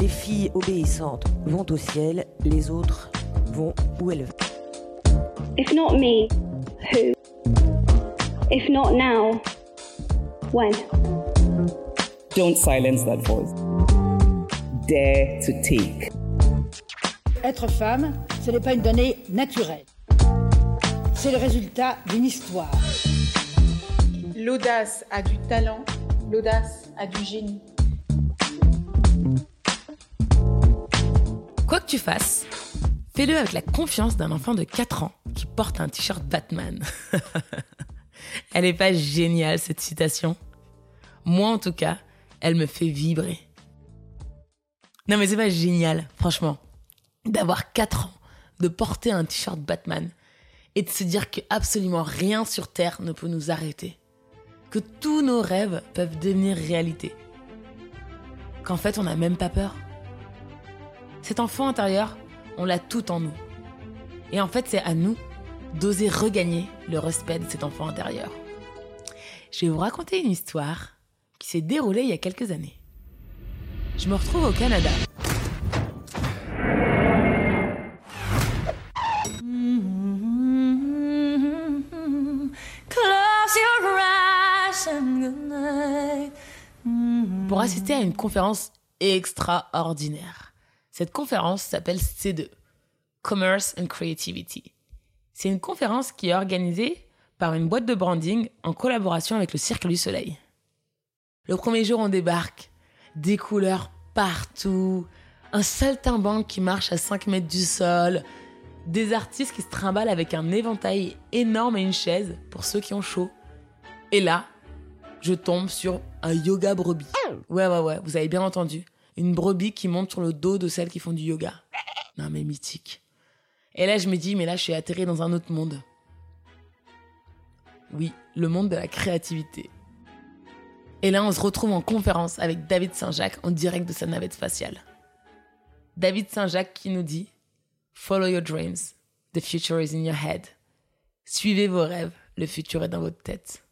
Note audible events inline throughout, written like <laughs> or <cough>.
Les filles obéissantes vont au ciel, les autres vont où elles veulent. If not me, who? If not now, when? Don't silence that voice. Dare to take. Être femme, ce n'est pas une donnée naturelle. C'est le résultat d'une histoire. L'audace a du talent, l'audace a du génie. Quoi que tu fasses, fais-le avec la confiance d'un enfant de 4 ans qui porte un t-shirt Batman. <laughs> elle est pas géniale cette citation Moi en tout cas, elle me fait vibrer. Non mais c'est pas génial, franchement, d'avoir 4 ans, de porter un t-shirt Batman et de se dire que absolument rien sur Terre ne peut nous arrêter. Que tous nos rêves peuvent devenir réalité. Qu'en fait on n'a même pas peur. Cet enfant intérieur, on l'a tout en nous. Et en fait c'est à nous d'oser regagner le respect de cet enfant intérieur. Je vais vous raconter une histoire qui s'est déroulée il y a quelques années. Je me retrouve au Canada. Pour assister à une conférence extraordinaire. Cette conférence s'appelle C2, Commerce and Creativity. C'est une conférence qui est organisée par une boîte de branding en collaboration avec le Cirque du Soleil. Le premier jour, on débarque. Des couleurs partout. Un saltimbanque qui marche à 5 mètres du sol. Des artistes qui se trimballent avec un éventail énorme et une chaise pour ceux qui ont chaud. Et là, je tombe sur un yoga brebis. Ouais, ouais, ouais, vous avez bien entendu. Une brebis qui monte sur le dos de celles qui font du yoga. Non, mais mythique. Et là, je me dis, mais là, je suis atterré dans un autre monde. Oui, le monde de la créativité. Et là, on se retrouve en conférence avec David Saint-Jacques en direct de sa navette spatiale. David Saint-Jacques qui nous dit Follow your dreams, the future is in your head. Suivez vos rêves, le futur est dans votre tête.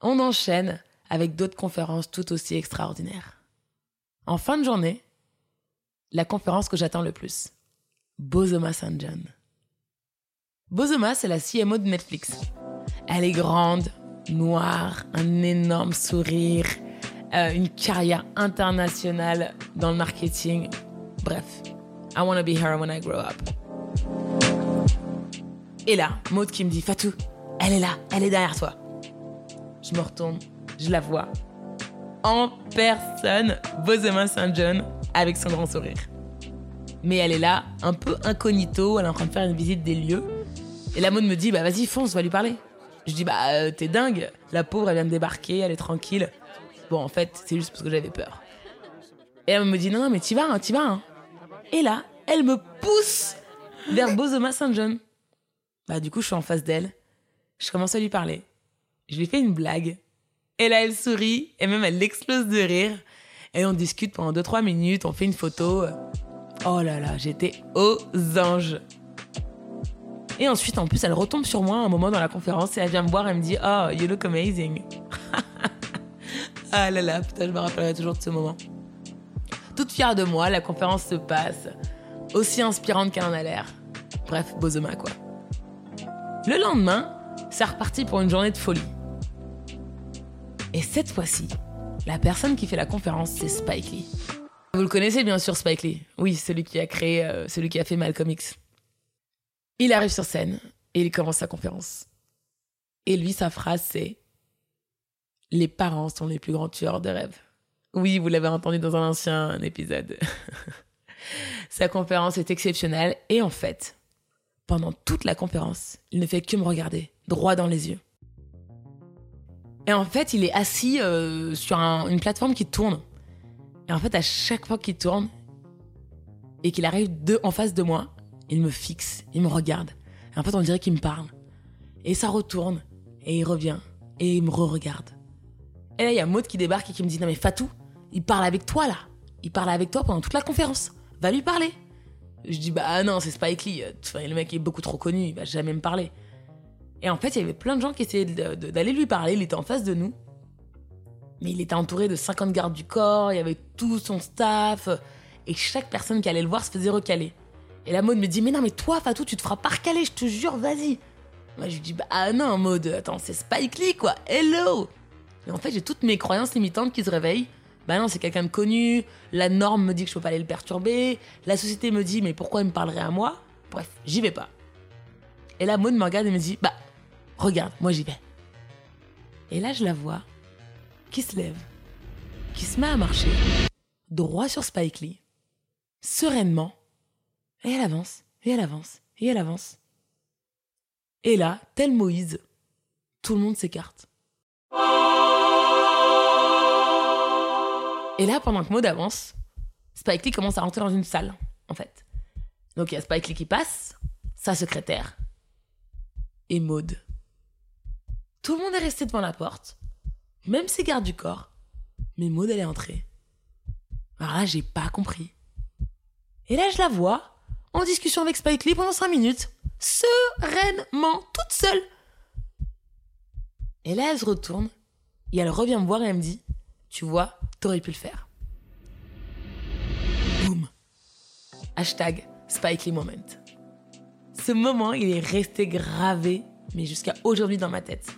On enchaîne avec d'autres conférences tout aussi extraordinaires. En fin de journée, la conférence que j'attends le plus. Bozoma St. John. Bozoma, c'est la CMO de Netflix. Elle est grande, noire, un énorme sourire, euh, une carrière internationale dans le marketing. Bref, I want to be her when I grow up. Et là, Maud qui me dit Fatou, elle est là, elle est derrière toi. Je me retourne, je la vois. En personne, Bozoma St. John avec son grand sourire. Mais elle est là, un peu incognito, elle est en train de faire une visite des lieux. Et la Maud me dit Bah vas-y, fonce, va lui parler. Je dis bah euh, t'es dingue, la pauvre elle vient de débarquer, elle est tranquille. Bon en fait c'est juste parce que j'avais peur. Et elle me dit non non mais t'y vas, hein, t'y vas. Hein. Et là elle me pousse vers Bozoma Saint John. Bah du coup je suis en face d'elle, je commence à lui parler. Je lui fais une blague. Et là elle sourit et même elle explose de rire. Et on discute pendant 2-3 minutes, on fait une photo. Oh là là, j'étais aux anges. Et ensuite, en plus, elle retombe sur moi un moment dans la conférence et elle vient me voir et me dit Oh, you look amazing. <laughs> ah là là, putain, je me rappellerai toujours de ce moment. Toute fière de moi, la conférence se passe. Aussi inspirante qu'elle en a l'air. Bref, Bozoma quoi. Le lendemain, c'est reparti pour une journée de folie. Et cette fois-ci, la personne qui fait la conférence, c'est Spike Lee. Vous le connaissez bien sûr, Spike Lee. Oui, celui qui a créé, euh, celui qui a fait Malcolm X. Il arrive sur scène et il commence sa conférence. Et lui, sa phrase, c'est Les parents sont les plus grands tueurs de rêves. Oui, vous l'avez entendu dans un ancien épisode. <laughs> sa conférence est exceptionnelle et en fait, pendant toute la conférence, il ne fait que me regarder droit dans les yeux. Et en fait, il est assis euh, sur une plateforme qui tourne. Et en fait, à chaque fois qu'il tourne et qu'il arrive en face de moi, il me fixe, il me regarde. Et en fait, on dirait qu'il me parle. Et ça retourne, et il revient, et il me re-regarde. Et là, il y a Maud qui débarque et qui me dit Non, mais Fatou, il parle avec toi là. Il parle avec toi pendant toute la conférence. Va lui parler. Je dis Bah non, c'est Spike Lee. Enfin, le mec est beaucoup trop connu, il va jamais me parler. Et en fait, il y avait plein de gens qui essayaient d'aller lui parler. Il était en face de nous. Mais il était entouré de 50 gardes du corps, il y avait tout son staff. et chaque personne qui allait le voir se faisait recaler. Et la mode me dit Mais non, mais toi, Fatou, tu te feras pas recaler, je te jure, vas-y. Moi, je lui dis Bah ah non, mode, attends, c'est Spike Lee, quoi, hello Et en fait, j'ai toutes mes croyances limitantes qui se réveillent. Bah non, c'est quelqu'un de connu, la norme me dit que je peux pas aller le perturber, la société me dit Mais pourquoi il me parlerait à moi? Bref, j'y vais pas. Et la mode me regarde et me dit Bah, regarde, moi j'y vais. Et là, je la vois qui se lève, qui se met à marcher, droit sur Spike Lee, sereinement, et elle avance, et elle avance, et elle avance. Et là, tel Moïse, tout le monde s'écarte. Et là, pendant que Maud avance, Spike Lee commence à rentrer dans une salle, en fait. Donc il y a Spike Lee qui passe, sa secrétaire, et Maud. Tout le monde est resté devant la porte, même ses gardes du corps, mais Maud elle est entrée. Alors là, j'ai pas compris. Et là, je la vois en discussion avec Spike Lee pendant 5 minutes, sereinement, toute seule. Et là, elle se retourne et elle revient me voir et elle me dit Tu vois, t'aurais pu le faire. Boum. Hashtag Spike Lee Moment. Ce moment, il est resté gravé, mais jusqu'à aujourd'hui dans ma tête.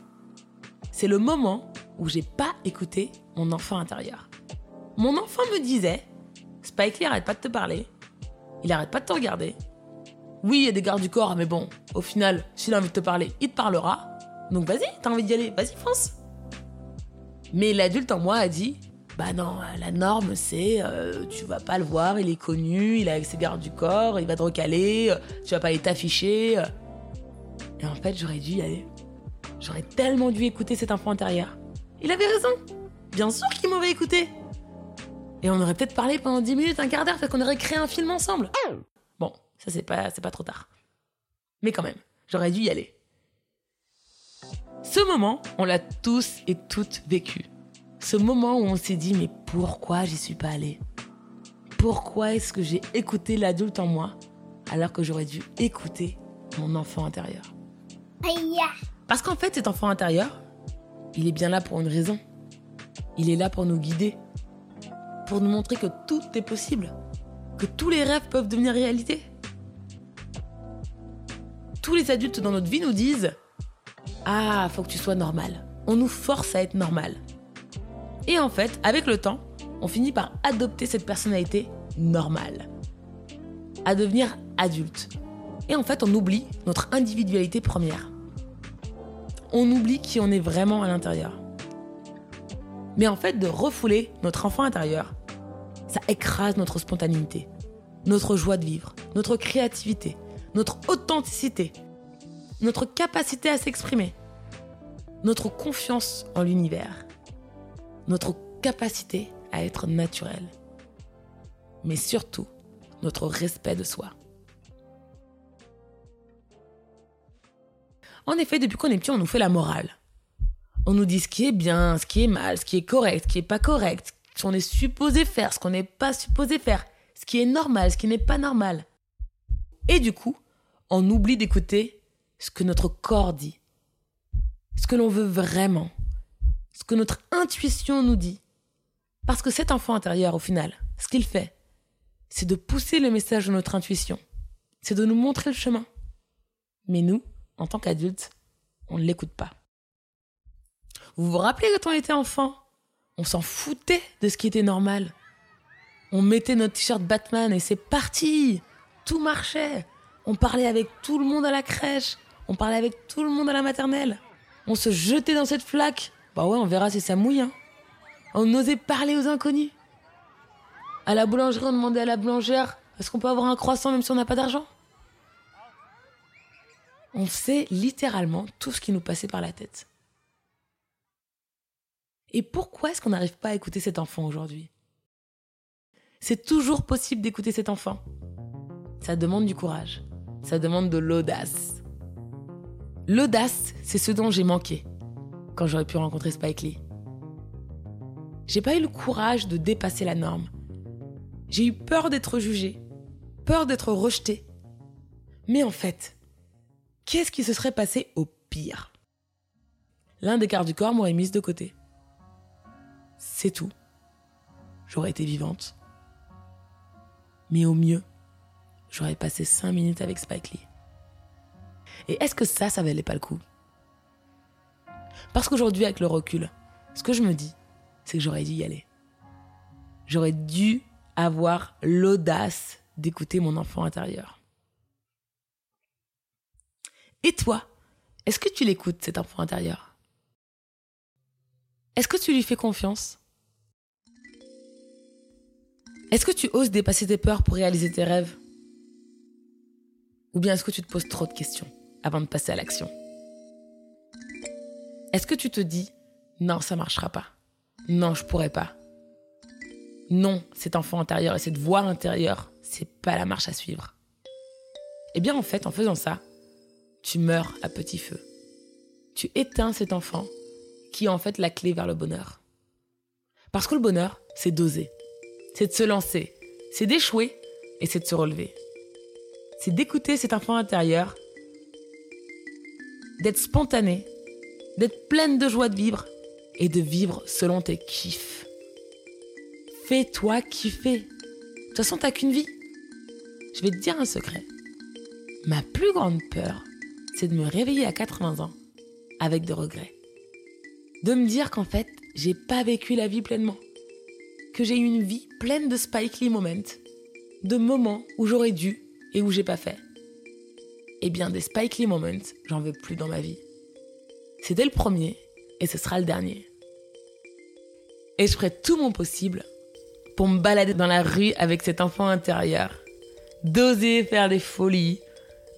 C'est le moment où j'ai pas écouté mon enfant intérieur. Mon enfant me disait Spike Lee arrête pas de te parler, il arrête pas de te regarder. Oui, il y a des gardes du corps, mais bon, au final, s'il a envie de te parler, il te parlera. Donc vas-y, t'as envie d'y aller, vas-y, fonce. Mais l'adulte en moi a dit Bah non, la norme c'est euh, tu vas pas le voir, il est connu, il avec ses gardes du corps, il va te recaler, euh, tu vas pas aller t'afficher. Et en fait, j'aurais dû y aller. J'aurais tellement dû écouter cet enfant intérieur. Il avait raison. Bien sûr qu'il m'aurait écouté. Et on aurait peut-être parlé pendant 10 minutes, un quart d'heure, fait qu'on aurait créé un film ensemble. Bon, ça c'est pas, c'est pas trop tard. Mais quand même, j'aurais dû y aller. Ce moment, on l'a tous et toutes vécu. Ce moment où on s'est dit, mais pourquoi j'y suis pas allée? Pourquoi est-ce que j'ai écouté l'adulte en moi alors que j'aurais dû écouter mon enfant intérieur? Parce qu'en fait, cet enfant intérieur, il est bien là pour une raison. Il est là pour nous guider, pour nous montrer que tout est possible, que tous les rêves peuvent devenir réalité. Tous les adultes dans notre vie nous disent Ah, faut que tu sois normal. On nous force à être normal. Et en fait, avec le temps, on finit par adopter cette personnalité normale, à devenir adulte. Et en fait, on oublie notre individualité première. On oublie qui on est vraiment à l'intérieur. Mais en fait, de refouler notre enfant intérieur, ça écrase notre spontanéité, notre joie de vivre, notre créativité, notre authenticité, notre capacité à s'exprimer, notre confiance en l'univers, notre capacité à être naturel, mais surtout notre respect de soi. En effet, depuis qu'on est petit, on nous fait la morale. On nous dit ce qui est bien, ce qui est mal, ce qui est correct, ce qui est pas correct, ce qu'on est supposé faire, ce qu'on n'est pas supposé faire, ce qui est normal, ce qui n'est pas normal. Et du coup, on oublie d'écouter ce que notre corps dit, ce que l'on veut vraiment, ce que notre intuition nous dit. Parce que cet enfant intérieur, au final, ce qu'il fait, c'est de pousser le message de notre intuition, c'est de nous montrer le chemin. Mais nous, en tant qu'adultes, on ne l'écoute pas. Vous vous rappelez quand on était enfant? On s'en foutait de ce qui était normal. On mettait notre t-shirt Batman et c'est parti Tout marchait On parlait avec tout le monde à la crèche. On parlait avec tout le monde à la maternelle. On se jetait dans cette flaque. Bah ouais, on verra si ça mouille. Hein. On osait parler aux inconnus. À la boulangerie, on demandait à la boulangère est-ce qu'on peut avoir un croissant même si on n'a pas d'argent? On sait littéralement tout ce qui nous passait par la tête. Et pourquoi est-ce qu'on n'arrive pas à écouter cet enfant aujourd'hui? C'est toujours possible d'écouter cet enfant. Ça demande du courage. Ça demande de l'audace. L'audace, c'est ce dont j'ai manqué quand j'aurais pu rencontrer Spike Lee. J'ai pas eu le courage de dépasser la norme. J'ai eu peur d'être jugé, peur d'être rejeté. Mais en fait, qu'est-ce qui se serait passé au pire? L'un des quarts du corps m'aurait mise de côté. C'est tout. J'aurais été vivante. Mais au mieux, j'aurais passé 5 minutes avec Spike Lee. Et est-ce que ça, ça valait pas le coup? Parce qu'aujourd'hui, avec le recul, ce que je me dis, c'est que j'aurais dû y aller. J'aurais dû avoir l'audace d'écouter mon enfant intérieur. Et toi, est-ce que tu l'écoutes, cet enfant intérieur? Est-ce que tu lui fais confiance? Est-ce que tu oses dépasser tes peurs pour réaliser tes rêves? Ou bien est-ce que tu te poses trop de questions avant de passer à l'action? Est-ce que tu te dis non, ça marchera pas. Non, je pourrais pas non, cet enfant intérieur et cette voix intérieure, c'est pas la marche à suivre. Eh bien, en fait, en faisant ça, tu meurs à petit feu. Tu éteins cet enfant qui est en fait la clé vers le bonheur. Parce que le bonheur, c'est d'oser, c'est de se lancer, c'est d'échouer et c'est de se relever. C'est d'écouter cet enfant intérieur, d'être spontané, d'être pleine de joie de vivre et de vivre selon tes kiffs. Fais-toi kiffer. De toute façon, t'as qu'une vie. Je vais te dire un secret. Ma plus grande peur, c'est de me réveiller à 80 ans avec de regrets. De me dire qu'en fait, j'ai pas vécu la vie pleinement. Que j'ai eu une vie pleine de Spike moments. De moments où j'aurais dû et où j'ai pas fait. Eh bien, des Spike moments, j'en veux plus dans ma vie. C'était le premier et ce sera le dernier. Et je ferai tout mon possible pour me balader dans la rue avec cet enfant intérieur. D'oser faire des folies,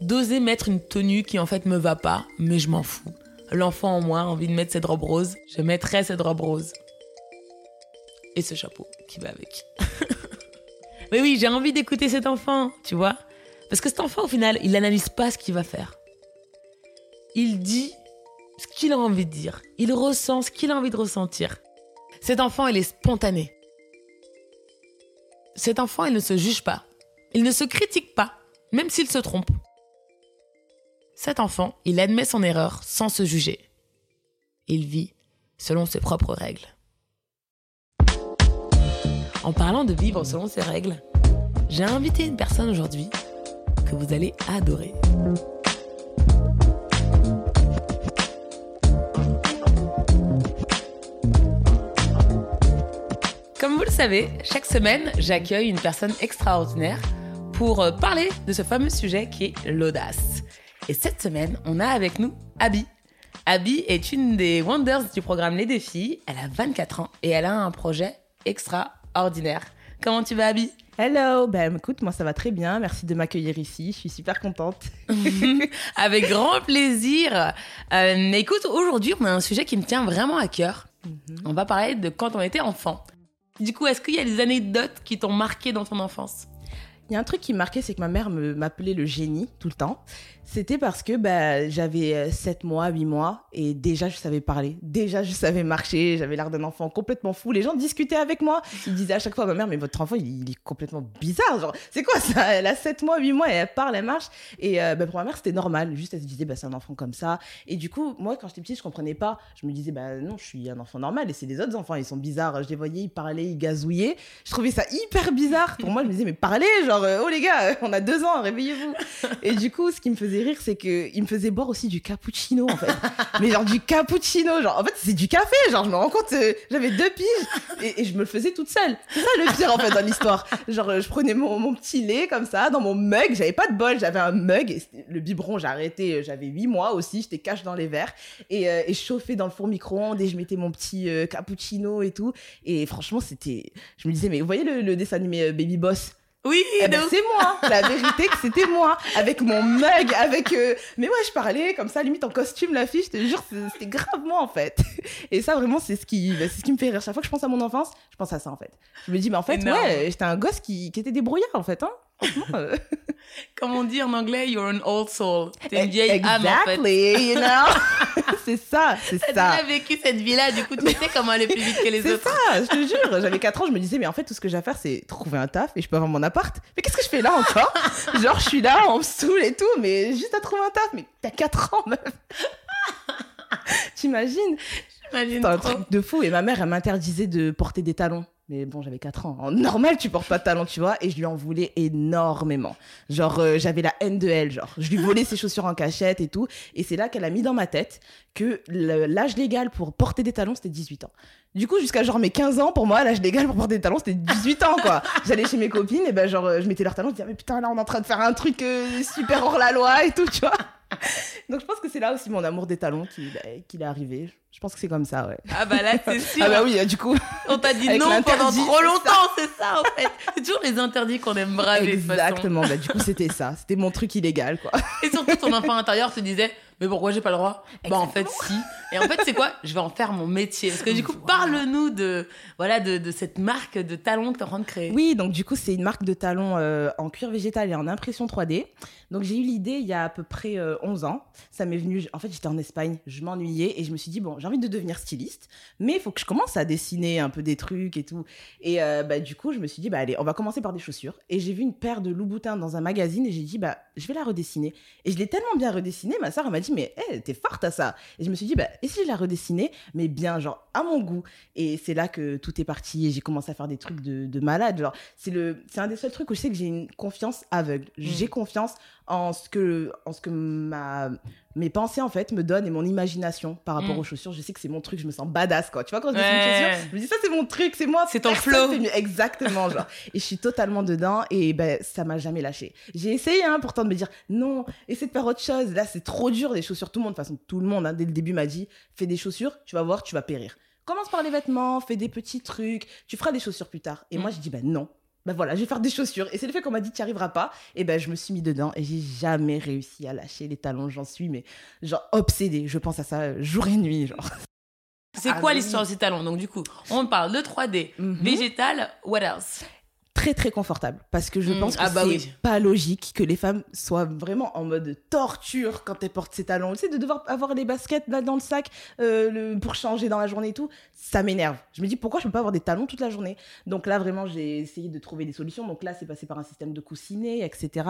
d'oser mettre une tenue qui en fait me va pas, mais je m'en fous. L'enfant en moi a envie de mettre cette robe rose, je mettrai cette robe rose. Et ce chapeau qui va avec. <laughs> mais oui, j'ai envie d'écouter cet enfant, tu vois. Parce que cet enfant, au final, il n'analyse pas ce qu'il va faire. Il dit ce qu'il a envie de dire. Il ressent ce qu'il a envie de ressentir. Cet enfant, il est spontané. Cet enfant, il ne se juge pas. Il ne se critique pas, même s'il se trompe. Cet enfant, il admet son erreur sans se juger. Il vit selon ses propres règles. En parlant de vivre selon ses règles, j'ai invité une personne aujourd'hui que vous allez adorer. Comme vous le savez, chaque semaine, j'accueille une personne extraordinaire pour euh, parler de ce fameux sujet qui est l'audace. Et cette semaine, on a avec nous Abby. Abby est une des Wonders du programme Les Défis. Elle a 24 ans et elle a un projet extraordinaire. Comment tu vas, Abby? Hello, ben écoute, moi ça va très bien. Merci de m'accueillir ici. Je suis super contente. <laughs> <laughs> Avec grand plaisir. Euh, écoute, aujourd'hui, on a un sujet qui me tient vraiment à cœur. Mm-hmm. On va parler de quand on était enfant. Du coup, est-ce qu'il y a des anecdotes qui t'ont marqué dans ton enfance? Il y a un truc qui me marquait, c'est que ma mère m'appelait le génie tout le temps. C'était parce que bah, j'avais 7 euh, mois, 8 mois et déjà je savais parler. Déjà je savais marcher. J'avais l'air d'un enfant complètement fou. Les gens discutaient avec moi. Ils disaient à chaque fois à ma mère, mais votre enfant il, est complètement bizarre. Genre, c'est quoi ça? Elle a 7 mois, 8 mois et elle parle, elle marche. Et euh, bah, pour ma mère c'était normal. Juste elle se disait, bah, c'est un enfant comme ça. Et du coup, moi quand j'étais petite, je comprenais pas. Je me disais, bah non, je suis un enfant normal et c'est les autres enfants, ils sont bizarres. Je les voyais, ils parlaient, ils gazouillaient. Je trouvais ça hyper bizarre. Pour moi, je me disais, mais parlez, genre, euh, oh les gars, <laughs> on a deux ans, réveillez-vous. Et du coup, ce qui me faisait rire, c'est qu'il me faisait boire aussi du cappuccino, en fait. <laughs> mais genre du cappuccino, genre, en fait, c'est du café, genre, je me rends compte, euh, j'avais deux piges et, je me le faisais toute seule. C'est ça le pire, en fait, dans l'histoire. Genre, je prenais mon, petit lait, comme ça, dans mon mug, j'avais pas de bol, j'avais un mug, et le biberon, j'ai arrêté, euh, j'avais huit mois aussi, j'étais cache dans les verres, et, euh, et je chauffais dans le four micro-ondes, et je mettais mon petit cappuccino et tout. Et franchement, c'était, je me disais, mais vous voyez le, le dessin animé Baby Boss? Oui, eh ben, c'est moi. <laughs> La vérité que c'était moi, avec mon mug, avec. Euh, mais ouais, je parlais comme ça, limite en costume, la fille. Je te jure, c'était grave moi en fait. Et ça, vraiment, c'est ce qui, bah, c'est ce qui me fait rire. Chaque fois que je pense à mon enfance, je pense à ça en fait. Je me dis, mais en fait, ouais, j'étais un gosse qui, qui était débrouillard en fait, hein. Euh. <laughs> Comme on dit en anglais, you're an old soul. T'es une vieille âme, en fait. you know? <laughs> c'est ça, c'est ça. T'as vécu cette vie-là, du coup, tu sais comment aller plus vite que les autres. C'est ça, je te jure. J'avais 4 ans, je me disais, mais en fait, tout ce que j'ai à faire, c'est trouver un taf et je peux avoir mon appart. Mais qu'est-ce que je fais là encore? <laughs> Genre, je suis là, on me saoule et tout, mais juste à trouver un taf. Mais t'as 4 ans, meuf. T'imagines? C'est un truc de fou. Et ma mère, elle m'interdisait de porter des talons Mais bon, j'avais 4 ans. En <laughs> normal, tu portes pas de talons, tu vois. Et je lui en voulais énormément. Genre, euh, j'avais la haine de elle. Genre, je lui volais ses chaussures en cachette et tout. Et c'est là qu'elle a mis dans ma tête que l'âge légal pour porter des talons, c'était 18 ans. Du coup, jusqu'à genre mes 15 ans, pour moi, l'âge légal pour porter des talons, c'était 18 ans, quoi. J'allais chez mes copines et ben, genre, euh, je mettais leurs talons, je disais, mais putain, là, on est en train de faire un truc euh, super hors la loi et tout, tu vois. Donc, je pense que c'est là aussi mon amour des talons qui, bah, qu'il est arrivé. Je pense que c'est comme ça, ouais. Ah bah là, c'est sûr. Ah bah oui, euh, du coup. On t'a dit non pendant trop longtemps, c'est ça en fait. C'est toujours les interdits qu'on aime braver. de façon. Exactement. Bah, du coup, c'était ça. C'était mon truc illégal, quoi. Et surtout, ton enfant intérieur te disait Mais pourquoi j'ai pas le droit? Bah, en fait, si. Et en fait, c'est quoi? Je vais en faire mon métier. Parce que du coup, parle-nous de, voilà, de, de cette marque de talons que tu es en train de créer. Oui, donc du coup, c'est une marque de talons euh, en cuir végétal et en impression 3D. Donc j'ai eu l'idée il y a à peu près euh, 11 ans. Ça m'est venu, en fait, j'étais en Espagne, je m'ennuyais et je me suis dit, bon, j'ai envie de devenir styliste, mais il faut que je commence à dessiner un peu des trucs et tout. Et euh, bah, du coup, je me suis dit, bah allez, on va commencer par des chaussures. Et j'ai vu une paire de Louboutin dans un magazine et j'ai dit, bah je vais la redessiner. Et je l'ai tellement bien redessinée, ma soeur, m'a dit, mais hey, t'es forte à ça. Et je me suis dit, bah et si je la redessinais, mais bien, genre, à mon goût. Et c'est là que tout est parti et j'ai commencé à faire des trucs de, de malade. Genre, c'est le, c'est un des seuls trucs où je sais que j'ai une confiance aveugle. J'ai confiance en ce que, en ce que ma, mes pensées en fait me donnent et mon imagination par rapport Mm. aux chaussures. Je sais que c'est mon truc, je me sens badass quoi. Tu vois quand je dessine une chaussure, je me dis ça c'est mon truc, c'est moi. C'est ton flow. fait. Exactement genre. et je suis totalement dedans et ben ça m'a jamais lâché. J'ai essayé hein, pourtant de me dire non, essaie de faire autre chose. Là c'est trop dur les chaussures. Tout le monde, de toute façon tout le monde hein, dès le début m'a dit fais des chaussures, tu vas voir, tu vas périr. Commence par les vêtements, fais des petits trucs, tu feras des chaussures plus tard. Et Mm. moi je dis ben non. Ben voilà, je vais faire des chaussures. Et c'est le fait qu'on m'a dit tu n'y arriveras pas. Et ben je me suis mis dedans et j'ai jamais réussi à lâcher les talons. J'en suis mais genre obsédée. Je pense à ça euh, jour et nuit genre. C'est Ah quoi oui. l'histoire de ces talons? Donc, du coup, on parle de 3D, Mhm. végétal, what else? Très très confortable parce que je Mm, pense que ah bah c'est oui. pas logique que les femmes soient vraiment en mode torture quand elles portent ces talons. Tu sais, de devoir avoir les baskets là dans le sac euh, le- pour changer dans la journée et tout, ça m'énerve. Je me dis pourquoi je peux pas avoir des talons toute la journée? Donc là vraiment j'ai essayé de trouver des solutions. Donc là c'est passé par un système de coussinet, etc.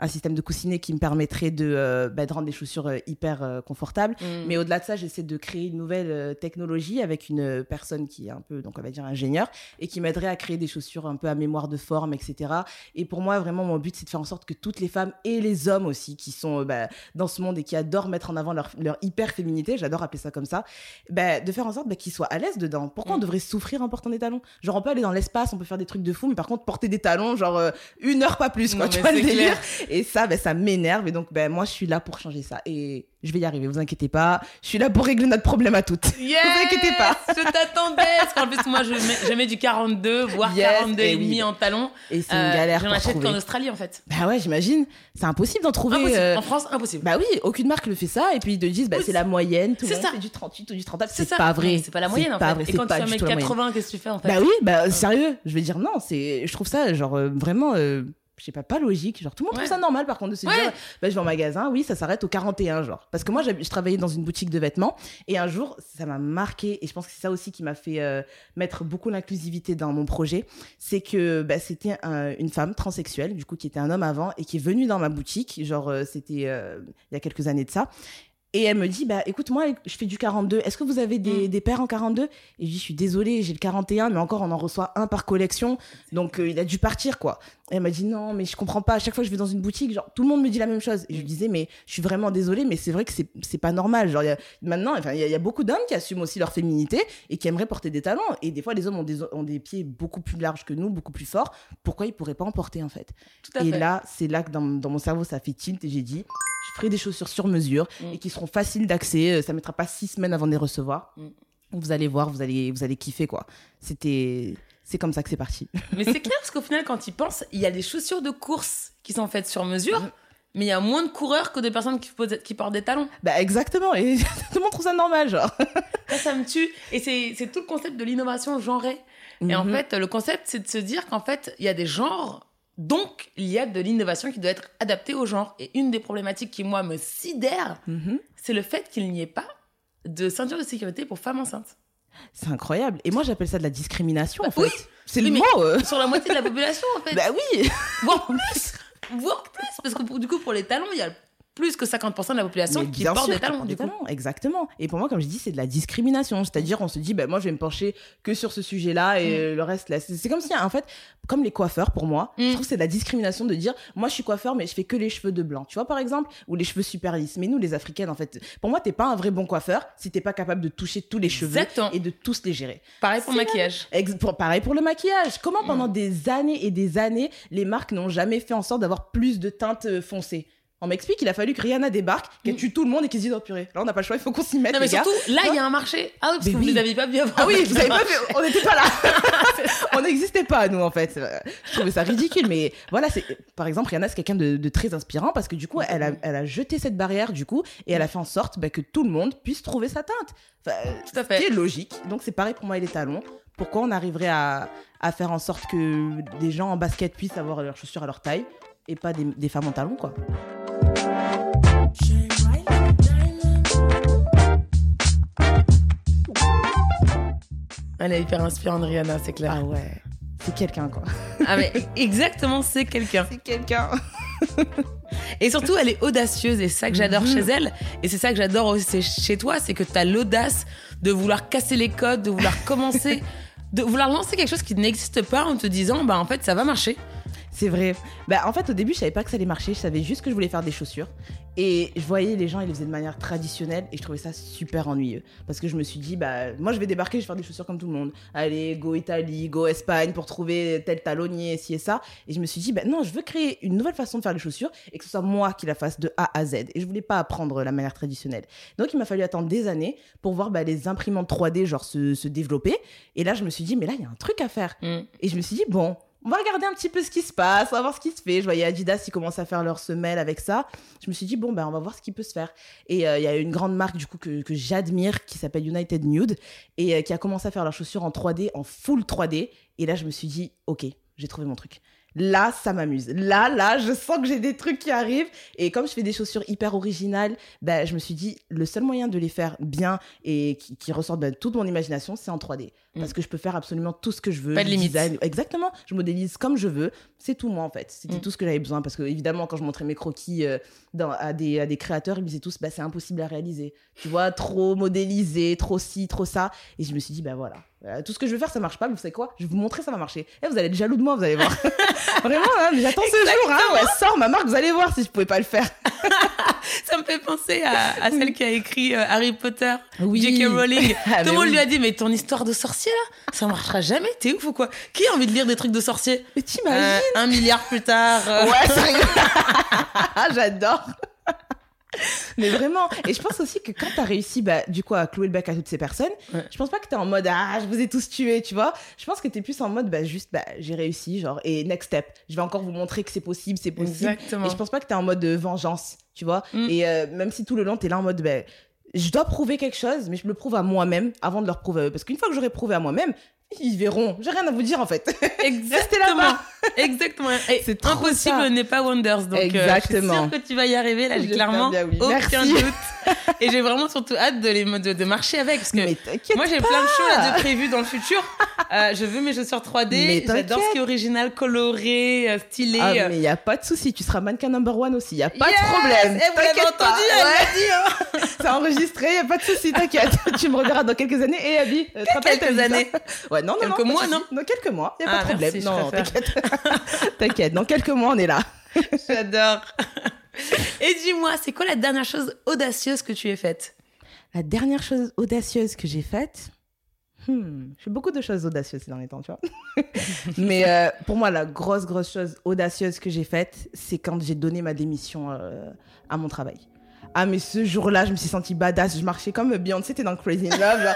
Un système de coussinet qui me permettrait de, euh, bah, de rendre des chaussures euh, hyper euh, confortables. Mm. Mais au-delà de ça, j'essaie de créer une nouvelle technologie avec une personne qui est un peu, donc on va dire ingénieur, et qui m'aiderait à créer des chaussures un peu à mémoire de forme, etc. Et pour moi, vraiment, mon but, c'est de faire en sorte que toutes les femmes et les hommes aussi qui sont euh, bah, dans ce monde et qui adorent mettre en avant leur, leur hyper féminité, j'adore appeler ça comme ça, bah, de faire en sorte bah, qu'ils soient à l'aise dedans. Pourquoi on Mm. devrait souffrir en portant des talons? Genre, on peut aller dans l'espace, on peut faire des trucs de fou, mais par contre, porter des talons, genre euh, une heure pas plus, quoi. Non, tu vois le délire et ça, ça m'énerve. Et donc, ben, moi, je suis là pour changer ça. Et je vais y arriver, vous inquiétez pas. Je suis là pour régler notre problème à toutes. <laughs> Yes Vous inquiétez pas. Je t'attendais Parce qu'en plus, moi, je mets, je mets du 42, voire Yes, 42 eh et demi oui. en talons. Et c'est une Euh, galère J'en achète qu'en Australie, en fait. Bah ouais, j'imagine. C'est impossible d'en trouver. Impossible. euh, En France, impossible. Bah oui, aucune marque ne fait ça. Et puis ils te disent, bah, c'est la moyenne. Tout le c'est monde ça. fait du 38 ou du 39. c'est pas vrai. C'est pas la moyenne, en fait. vrai, et quand tu moyenne. 1m80, qu'est-ce que tu fais, en fait? Bah oui, bah sérieux, je vais dire non, c'est je trouve ça genre euh, vraiment euh, je sais pas pas logique, genre tout le monde Ouais. trouve ça normal par contre de se Ouais. dire bah je vais en magasin, oui, ça s'arrête au 41 genre parce que moi je travaillais dans une boutique de vêtements et un jour ça m'a marqué et je pense que c'est ça aussi qui m'a fait euh, mettre beaucoup l'inclusivité dans mon projet, c'est que bah, c'était un- une femme transsexuelle du coup qui était un homme avant et qui est venue dans ma boutique, genre euh, c'était euh, il y a quelques années de ça. Et elle me dit, bah écoute, moi, je fais du 42. Est-ce que vous avez des, Mm. des paires en 42 Et je dis, je suis désolée, j'ai le 41, mais encore, on en reçoit un par collection. Donc, euh, il a dû partir, quoi. Et elle m'a dit, non, mais je comprends pas. À chaque fois que je vais dans une boutique, genre, tout le monde me dit la même chose. Et je lui disais, mais je suis vraiment désolée, mais c'est vrai que c'est pas normal. Genre, il y a- maintenant, enfin, il y, a- il y a beaucoup d'hommes qui assument aussi leur féminité et qui aimeraient porter des talons. Et des fois, les hommes ont des, ont des pieds beaucoup plus larges que nous, beaucoup plus forts. Pourquoi ils pourraient pas en porter, en fait? Tout à et fait. là, c'est là que dans, dans mon cerveau, ça fait tilt et j'ai dit, je ferai des chaussures sur mesure Mm. et qui seront faciles d'accès. Euh, Ça mettra pas six semaines avant de les recevoir. Mm. Vous allez voir, vous allez, vous allez kiffer quoi. C'était, c'est comme ça que c'est parti. <laughs> Mais c'est clair, parce qu'au final, quand ils pensent, il y a des chaussures de course qui sont faites sur mesure, Mhm. mais il y a moins de coureurs que de personnes qui, portent des talons. bah exactement. Et <laughs> tout le monde trouve ça normal, genre. <laughs> Ça, ça me tue. Et c'est c'est tout le concept de l'innovation genrée. Et en Mhm. fait, le concept, c'est de se dire qu'en fait, il y a des genres, donc il y a de l'innovation qui doit être adaptée au genre. Et une des problématiques qui, moi, me sidère, Mhm. c'est le fait qu'il n'y ait pas de ceinture de sécurité pour femmes enceintes. C'est incroyable. Et moi, j'appelle ça de la discrimination, en Bah, fait. oui. C'est Oui, le mot. euh. Sur la moitié de la population, en fait. Bah oui. Voire plus. Voire plus. Parce que pour- du coup, pour les talons, il y a plus que 50% de la population qui porte sûr, des talons, des du coup. talons, exactement. Et pour moi, comme je dis, c'est de la discrimination. C'est-à-dire, on se dit, bah, moi, je vais me pencher que sur ce sujet-là et le reste, là. C'est comme si, en fait, comme les coiffeurs, pour moi, Mm. je trouve que c'est de la discrimination de dire, moi, je suis coiffeur, mais je fais que les cheveux de blanc. Tu vois, par exemple, ou les cheveux super lisses. Mais nous, les Africaines, en fait, pour moi, t'es pas un vrai bon coiffeur si t'es pas capable de toucher tous les cheveux Exactement. et de tous les gérer. Pareil pour le maquillage. Ex- pour- pareil pour le maquillage. Comment pendant Mm. des années et des années, les marques n'ont jamais fait en sorte d'avoir plus de teintes euh, foncées? On m'explique qu'il a fallu que Rihanna débarque, qu'elle tue tout le monde et qu'ils se disent oh purée, là on n'a pas le choix, il faut qu'on s'y mette. Mm. Non, mais les gars. surtout, là, il y a un marché. Ah oui, parce Mais que vous oui. les aviez pas vu avant. Ah oui, vous la avez pas <laughs> on n'était pas là. <laughs> on n'existait pas, nous, en fait. Je trouvais ça ridicule, mais voilà, c'est, par exemple, Rihanna, c'est quelqu'un de, de très inspirant parce que du coup, elle a, elle a jeté cette barrière, du coup, et elle a fait en sorte bah, que tout le monde puisse trouver sa teinte. Enfin, Tout à Ce fait. qui est logique. Donc, c'est pareil pour moi et les talons. Pourquoi on arriverait à, à faire en sorte que des gens en basket puissent avoir leurs chaussures à leur taille et pas des, des femmes en talons, quoi? Elle est hyper inspirante, Rihanna, c'est clair. Ah ouais. <laughs> C'est quelqu'un, quoi. Ah, mais exactement, c'est quelqu'un. C'est quelqu'un. Et surtout, elle est audacieuse et c'est ça que j'adore Mhm. chez elle. Et c'est ça que j'adore aussi chez toi, c'est que tu as l'audace de vouloir casser les codes, de vouloir commencer, <laughs> de vouloir lancer quelque chose qui n'existe pas en te disant, bah en fait, ça va marcher. C'est vrai. Bah, en fait, au début, je savais pas que ça allait marcher. Je savais juste que je voulais faire des chaussures. Et je voyais les gens, ils les faisaient de manière traditionnelle. Et je trouvais ça super ennuyeux. Parce que je me suis dit, bah, moi, je vais débarquer, je vais faire des chaussures comme tout le monde. Allez, go Italie, go Espagne pour trouver tel talonnier, ci et ça. Et je me suis dit, bah, non, je veux créer une nouvelle façon de faire les chaussures et que ce soit moi qui la fasse de A à Z. Et je voulais pas apprendre la manière traditionnelle. Donc, il m'a fallu attendre des années pour voir bah, les imprimantes 3D, genre, se, se développer. Et là, je me suis dit, mais là, il y a un truc à faire. Mm. Et je me suis dit, bon, on va regarder un petit peu ce qui se passe, on va voir ce qui se fait. Je voyais Adidas, ils commencent à faire leurs semelles avec ça. Je me suis dit, bon, ben, on va voir ce qui peut se faire. Et euh, il y a une grande marque, du coup, que, que j'admire, qui s'appelle United Nude, et euh, qui a commencé à faire leurs chaussures en 3D, en full 3D. Et là, je me suis dit, ok, j'ai trouvé mon truc. Là, ça m'amuse. Là, là, je sens que j'ai des trucs qui arrivent. Et comme je fais des chaussures hyper originales, ben, je me suis dit, le seul moyen de les faire bien et qui, qui ressortent ben, toute mon imagination, c'est en 3D. Parce Mm. que je peux faire absolument tout ce que je veux. Pas de limite. design- Exactement. Je modélise comme je veux. C'est tout moi, en fait. C'était Mm. tout ce que j'avais besoin. Parce que, évidemment, quand je montrais mes croquis euh, dans- à, des, à des créateurs, ils me disaient tous, bah, c'est impossible à réaliser. Tu vois, trop modélisé, trop ci, trop ça. Et je me suis dit, bah voilà. Euh, tout ce que je veux faire, ça marche pas. Mais vous savez quoi? Je vais vous montrer, ça va marcher. Et vous allez être jaloux de moi, vous allez voir. <laughs> Vraiment, hein, j'attends ce jour. Hein, ouais, sors ma marque, vous allez voir si je pouvais pas le faire. <laughs> Ça me fait penser à, à celle qui a écrit euh, Harry Potter, Oui. J.K. Rowling. <laughs> Ah, Tout le monde oui. lui a dit, mais ton histoire de sorcier là, ça marchera jamais, t'es ouf ou quoi? Qui a envie de lire des trucs de sorcier? Mais t'imagines? Euh, Un milliard plus tard. Ouais, sérieux. J'adore. Mais vraiment, et je pense aussi que quand t'as réussi, bah, du coup, à clouer le bec à toutes ces personnes, Ouais. je pense pas que t'es en mode ah, je vous ai tous tués, tu vois. Je pense que t'es plus en mode bah, juste bah, j'ai réussi, genre, et next step. Je vais encore vous montrer que c'est possible, c'est possible. Exactement. Et je pense pas que t'es en mode de vengeance, tu vois. Mm. Et euh, même si tout le long, t'es là en mode bah, je dois prouver quelque chose, mais je me le prouve à moi-même avant de leur prouver à eux. Parce qu'une fois que j'aurai prouvé à moi-même, ils verront. J'ai rien à vous dire en fait. <laughs> Restez là-bas. Exactement. C'est impossible n'est pas Wonders. Donc, euh, je suis sûre que tu vas y arriver. Là, j'ai clairement bien, oui. aucun Merci. doute. <laughs> Et j'ai vraiment surtout hâte de, les, de, de marcher avec. Parce que moi, j'ai plein de choses de prévues dans le futur. Euh, je veux mes chaussures 3D. Mais J'adore t'inquiète. ce qui est original, coloré, euh, stylé. Ah, euh. mais il n'y a pas de souci, tu seras mannequin number one aussi, il n'y a pas Yes de problème. Eh, vous l'avez entendu, elle Ouais, dit. Hein <laughs> C'est enregistré, il n'y a pas de souci, t'inquiète. <laughs> tu me reverras dans quelques années. Et Abby, euh, Quelques années. Ouais, non, non, Quelques non, mois, non Dans quelques mois, il n'y a Ah, pas de problème. merci, non, t'inquiète. <laughs> t'inquiète, dans quelques mois, on est là. J'adore. <laughs> Et dis-moi, c'est quoi la dernière chose audacieuse que tu aies faite? La dernière chose audacieuse que j'ai faite. Hmm, je fais beaucoup de choses audacieuses ces derniers temps, tu vois. <laughs> Mais euh, pour moi, la grosse, grosse chose audacieuse que j'ai faite, c'est quand j'ai donné ma démission euh, à mon travail. Ah, mais ce jour-là, je me suis sentie badass. Je marchais comme Beyoncé, t'es dans Crazy Love. <laughs>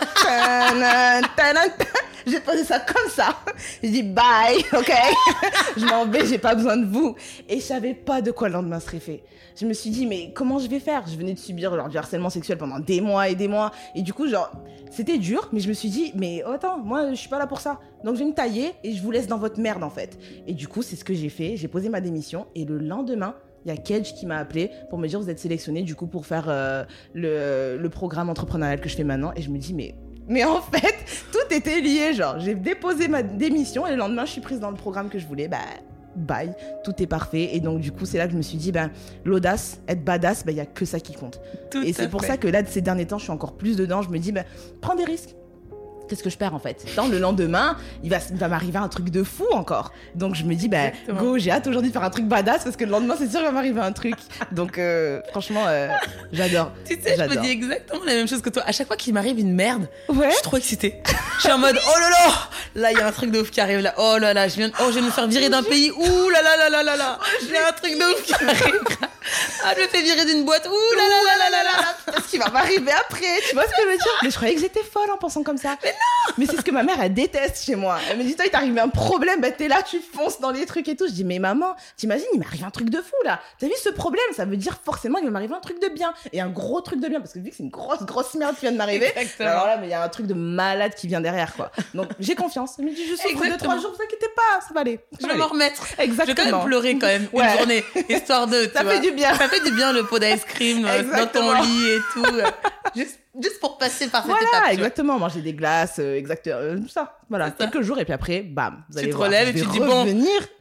J'ai posé ça comme ça. J'ai dit bye, ok <laughs> Je m'en vais, j'ai pas besoin de vous. Et je savais pas de quoi le lendemain serait fait. Je me suis dit, mais comment je vais faire? Je venais de subir genre, du harcèlement sexuel pendant des mois et des mois. Et du coup, genre, c'était dur, mais je me suis dit, mais oh, attends, moi, je suis pas là pour ça. Donc, je vais me tailler et je vous laisse dans votre merde, en fait. Et du coup, c'est ce que j'ai fait. J'ai posé ma démission. Et le lendemain, il y a Kedge qui m'a appelé pour me dire, vous êtes sélectionné, du coup, pour faire euh, le, le programme entrepreneurial que je fais maintenant. Et je me dis, mais. Mais en fait, <laughs> tout était lié, genre, j'ai déposé ma démission et le lendemain, je suis prise dans le programme que je voulais. Bah, bye, tout est parfait. Et donc, du coup, c'est là que je me suis dit, ben, l'audace, être badass, ben, il y a que ça qui compte. Tout et c'est pour ça que là, ces derniers temps, je suis encore plus dedans. Je me dis, ben, prends des risques. Qu'est-ce que je perds en fait? Dans le lendemain, il va, il va m'arriver un truc de fou encore. Donc je me dis, bah, Exactement. go, j'ai hâte aujourd'hui de faire un truc badass parce que le lendemain, c'est sûr, il va m'arriver un truc. Donc euh, franchement, euh, j'adore. <laughs> Tu sais, je me dis exactement la même chose que toi. À chaque fois qu'il m'arrive une merde, Ouais. je suis trop excitée. Je suis en mode, oh là là Là, il y a un truc de ouf qui arrive là. Oh là là, je viens, de- oh, je viens de me faire virer d'un pays. Ouh là là là là là là J'ai un truc de ouf qui arrive. Ah, je me fais virer d'une boîte. Ouh là là là là là là Parce qu'il va m'arriver après, tu vois ce que je veux dire? Mais je croyais que j'étais folle en pensant comme ça. Mais non Mais c'est ce que ma mère, elle déteste chez moi. Elle me dit, toi, il t'est arrivé un problème, bah t'es là, tu fonces dans les trucs et tout. Je dis, mais maman, t'imagines, il m'arrive un truc de fou là. T'as vu ce problème? Ça veut dire forcément qu'il va m'arriver un truc de bien. Et un gros truc de bien, parce que vu que c'est une grosse, grosse merde qui vient de m'arriver, <laughs> Exactement. alors là, mais il y a un truc de malade qui vient derrière, quoi. Donc j'ai confiance. Elle me dit, je souffre deux, Exactement. trois jours, vous inquiétez pas, ça va aller. Je vais va m'en remettre. Je vais Exactement. quand même pleurer quand même Ouais. une journée, histoire de. <laughs> tu Ça vois. fait du bien. Ça fait du bien le pot d'ice cream euh, dans ton Exactement. lit et tout. Euh, juste, juste pour passer par cette Voilà, étape. vois. exactement. Manger des glaces, euh, exactement. euh, tout ça. Voilà, ça. quelques jours et puis après, bam. Vous Tu allez te voir, relèves et tu dis, bon.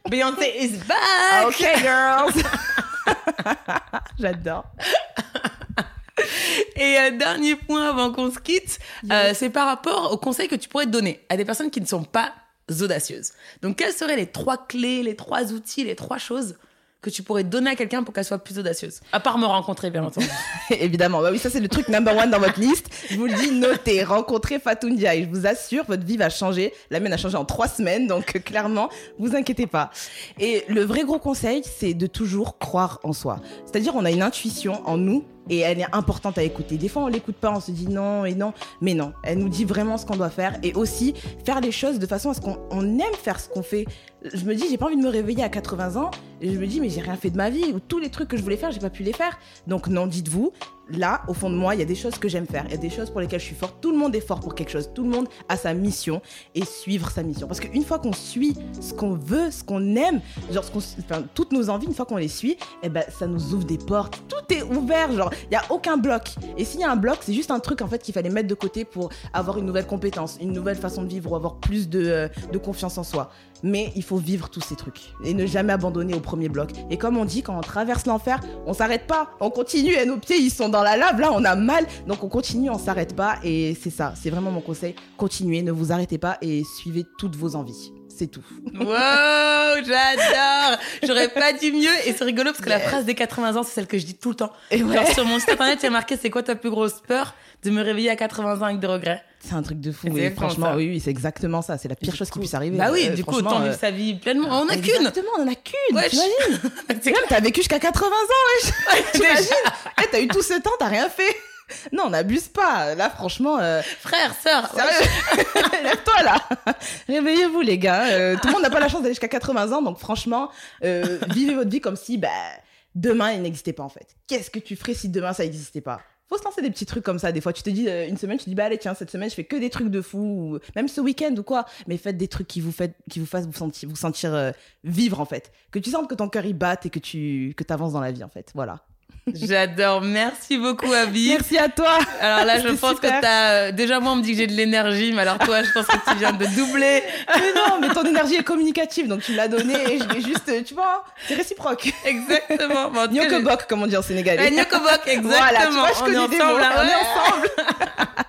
Beyoncé is <laughs> back ok, girls. <laughs> J'adore. Et euh, dernier point avant qu'on se quitte, euh, c'est par rapport aux conseils que tu pourrais donner à des personnes qui ne sont pas audacieuses. Donc, quelles seraient les trois clés, les trois outils, les trois choses que tu pourrais donner à quelqu'un pour qu'elle soit plus audacieuse À part me rencontrer, bien entendu. <laughs> Évidemment, bah oui, ça c'est le truc number one dans votre liste. Je vous le dis, notez, rencontrez Fatou Ndiaye. Je vous assure, votre vie va changer. La mienne a changé en trois semaines, donc euh, clairement, vous inquiétez pas. Et le vrai gros conseil, c'est de toujours croire en soi. C'est-à-dire, on a une intuition en nous et elle est importante à écouter. Des fois, on l'écoute pas, on se dit non et non, mais non. Elle nous dit vraiment ce qu'on doit faire et aussi faire les choses de façon à ce qu'on on aime faire ce qu'on fait. Je me dis, j'ai pas envie de me réveiller à 80 ans je me dis, mais j'ai rien fait de ma vie ou tous les trucs que je voulais faire, j'ai pas pu les faire. Donc non, dites-vous, là, au fond de moi, il y a des choses que j'aime faire, il y a des choses pour lesquelles je suis forte. Tout le monde est fort pour quelque chose, tout le monde a sa mission et suivre sa mission. Parce qu'une fois qu'on suit ce qu'on veut, ce qu'on aime, genre ce qu'on- toutes nos envies, une fois qu'on les suit, eh ben, ça nous ouvre des portes. Tout est ouvert, genre, il n'y a aucun bloc. Et s'il y a un bloc, c'est juste un truc en fait qu'il fallait mettre de côté pour avoir une nouvelle compétence, une nouvelle façon de vivre ou avoir plus de, euh, de confiance en soi. Mais il faut vivre tous ces trucs et ne jamais abandonner au premier bloc. Et comme on dit, quand on traverse l'enfer, on s'arrête pas, on continue et nos pieds ils sont dans la lave, là on a mal, donc on continue, on s'arrête pas et c'est ça, c'est vraiment mon conseil. Continuez, ne vous arrêtez pas et suivez toutes vos envies. C'est tout. Wow, j'adore J'aurais pas dit mieux et c'est rigolo parce que la phrase des 80 ans, c'est celle que je dis tout le temps. Et ouais. Sur mon site internet, il y a marqué c'est quoi ta plus grosse peur de me réveiller à 80 ans avec des regrets? C'est un truc de fou. Et franchement, ça. oui, oui, c'est exactement ça. C'est la pire chose qui puisse arriver. Bah oui, Euh, du coup, autant euh, vivre sa vie pleinement. On a qu'une Exactement, on en a qu'une. Ouais, T'imagines <laughs> t'as vécu jusqu'à 80 ans, wesh. <laughs> T'imagines. Eh, T'as eu tout ce temps, t'as rien fait. Non, on n'abuse pas. Là, franchement, euh, Frère, sœur, sérieux. <laughs> Lève-toi là. Réveillez-vous, les gars. Euh, tout le monde n'a pas la chance d'aller jusqu'à 80 ans, donc franchement, euh, vivez votre vie comme si bah, demain il n'existait pas en fait. Qu'est-ce que tu ferais si demain ça n'existait pas? Se lancer des petits trucs comme ça. Des fois, tu te dis euh, une semaine, tu te dis bah allez tiens cette semaine je fais que des trucs de fou, ou même ce week-end ou quoi. Mais faites des trucs qui vous fait, qui vous fassent vous sentir, vous sentir euh, vivre en fait. Que tu sentes que ton cœur il batte et que tu que avances dans la vie en fait. Voilà. J'adore. Merci beaucoup, Abby. Merci à toi. Alors là, je pense super. que t'as. euh, Déjà, moi, on me dit que j'ai de l'énergie, mais alors toi, je pense que tu viens de doubler. <laughs> mais non, mais ton énergie est communicative, donc tu l'as donnée et je vais juste, euh, tu vois, c'est réciproque. Exactement. Bon, Nyokobok, comme on dit en sénégalais. Ouais, Nyokobok, exactement. Voilà, tu vois, je on connais est des ensemble, mots. là, On est ensemble. <laughs>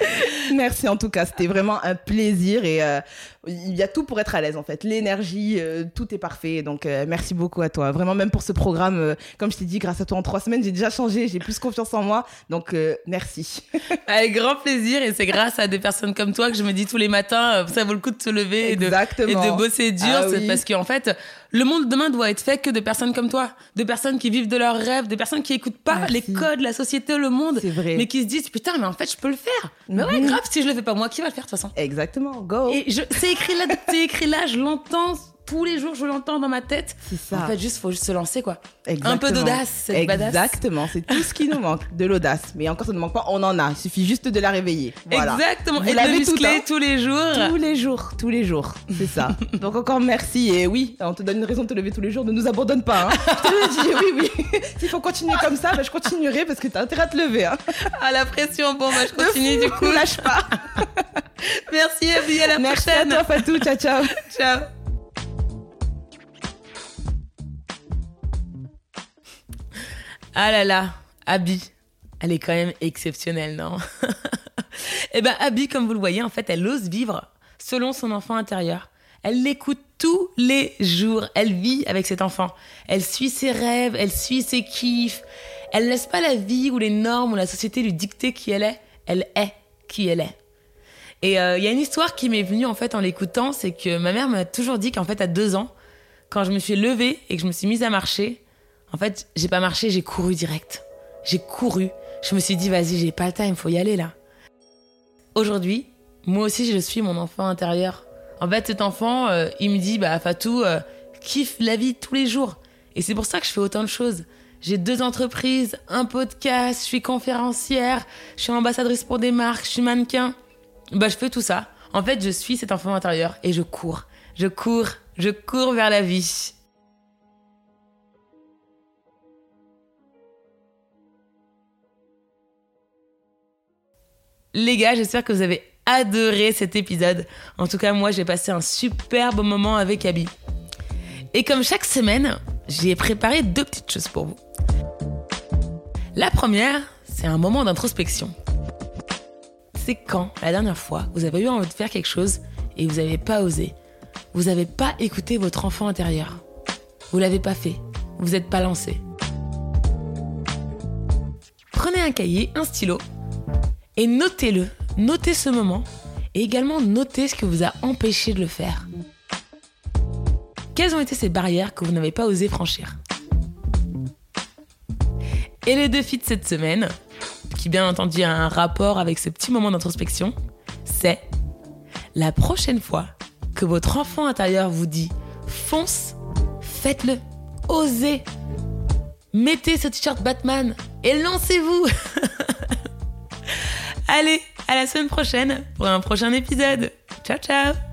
<laughs> Merci en tout cas, c'était vraiment un plaisir et euh, il y a tout pour être à l'aise en fait. L'énergie, euh, tout est parfait. Donc euh, merci beaucoup à toi. Vraiment même pour ce programme, comme je t'ai dit, grâce à toi en trois semaines, j'ai déjà changé, j'ai plus confiance en moi. Donc merci. <laughs> Avec grand plaisir. Et c'est grâce à des personnes comme toi que je me dis tous les matins, ça vaut le coup de se lever et de, et Exactement. de bosser dur. Ah oui. parce qu'en fait, le monde de demain doit être fait que de personnes comme toi. De personnes qui vivent de leurs rêves, de personnes qui écoutent pas Merci. les codes, la société, le monde. C'est vrai. Mais qui se disent, putain, mais en fait, je peux le faire. Mais ouais, Mhm. grave, si je le fais pas moi, qui va le faire de toute façon? Exactement. Go. Et je, c'est écrit là, c'est écrit là, je l'entends tous les jours, je l'entends dans ma tête. C'est ça. En fait, juste, faut juste se lancer, quoi. Exactement. Un peu d'audace, c'est badass. Exactement, c'est tout ce qui nous manque, de l'audace. Mais encore, ça ne manque pas, on en a. Il suffit juste de la réveiller. Voilà. Exactement. Vous et de tout, muscler hein. tous les jours. Tous les jours, tous les jours, c'est ça. <laughs> Donc encore merci et oui, on te donne une raison de te lever tous les jours, ne nous abandonne pas. Hein. <laughs> Je te le dis, oui, oui. S'il faut continuer comme ça, bah, je continuerai parce que t'as intérêt à te lever. Hein. À la pression, bon, bah, je continue du coup. lâche pas. <laughs> Merci, Abby, à la Merci à prochaine. toi Fatou, ciao ciao. Ciao. Ah là là, Abby, elle est quand même exceptionnelle, non? <laughs> Eh ben Abby, comme vous le voyez, en fait, elle ose vivre selon son enfant intérieur. Elle l'écoute tous les jours. Elle vit avec cet enfant. Elle suit ses rêves, elle suit ses kiffs. Elle laisse pas la vie ou les normes ou la société lui dicter qui elle est. Elle est qui elle est. Et il euh, y a une histoire qui m'est venue en fait en l'écoutant, c'est que ma mère m'a toujours dit qu'en fait à deux ans, quand je me suis levée et que je me suis mise à marcher, en fait j'ai pas marché, j'ai couru direct. J'ai couru. Je me suis dit vas-y, j'ai pas le temps, il faut y aller là. Aujourd'hui, moi aussi je suis mon enfant intérieur. En fait, cet enfant, euh, il me dit, bah Fatou, euh, kiffe la vie tous les jours. Et c'est pour ça que je fais autant de choses. J'ai deux entreprises, un podcast, je suis conférencière, je suis ambassadrice pour des marques, je suis mannequin. Bah, je fais tout ça. En fait, je suis cet enfant intérieur et je cours. Je cours, je cours vers la vie. Les gars, j'espère que vous avez adoré cet épisode. En tout cas, moi, j'ai passé un superbe moment avec Abby. Et comme chaque semaine, j'ai préparé deux petites choses pour vous. La première, c'est un moment d'introspection. C'est quand, la dernière fois, vous avez eu envie de faire quelque chose et vous n'avez pas osé. Vous n'avez pas écouté votre enfant intérieur. Vous l'avez pas fait. Vous n'êtes pas lancé. Prenez un cahier, un stylo et notez-le Notez ce moment et également notez ce que vous a empêché de le faire. Quelles ont été ces barrières que vous n'avez pas osé franchir? Et le défi de cette semaine, qui bien entendu a un rapport avec ce petit moment d'introspection, c'est la prochaine fois que votre enfant intérieur vous dit fonce, faites-le, osez, mettez ce t-shirt Batman et lancez-vous. <laughs> Allez, à la semaine prochaine pour un prochain épisode. Ciao ciao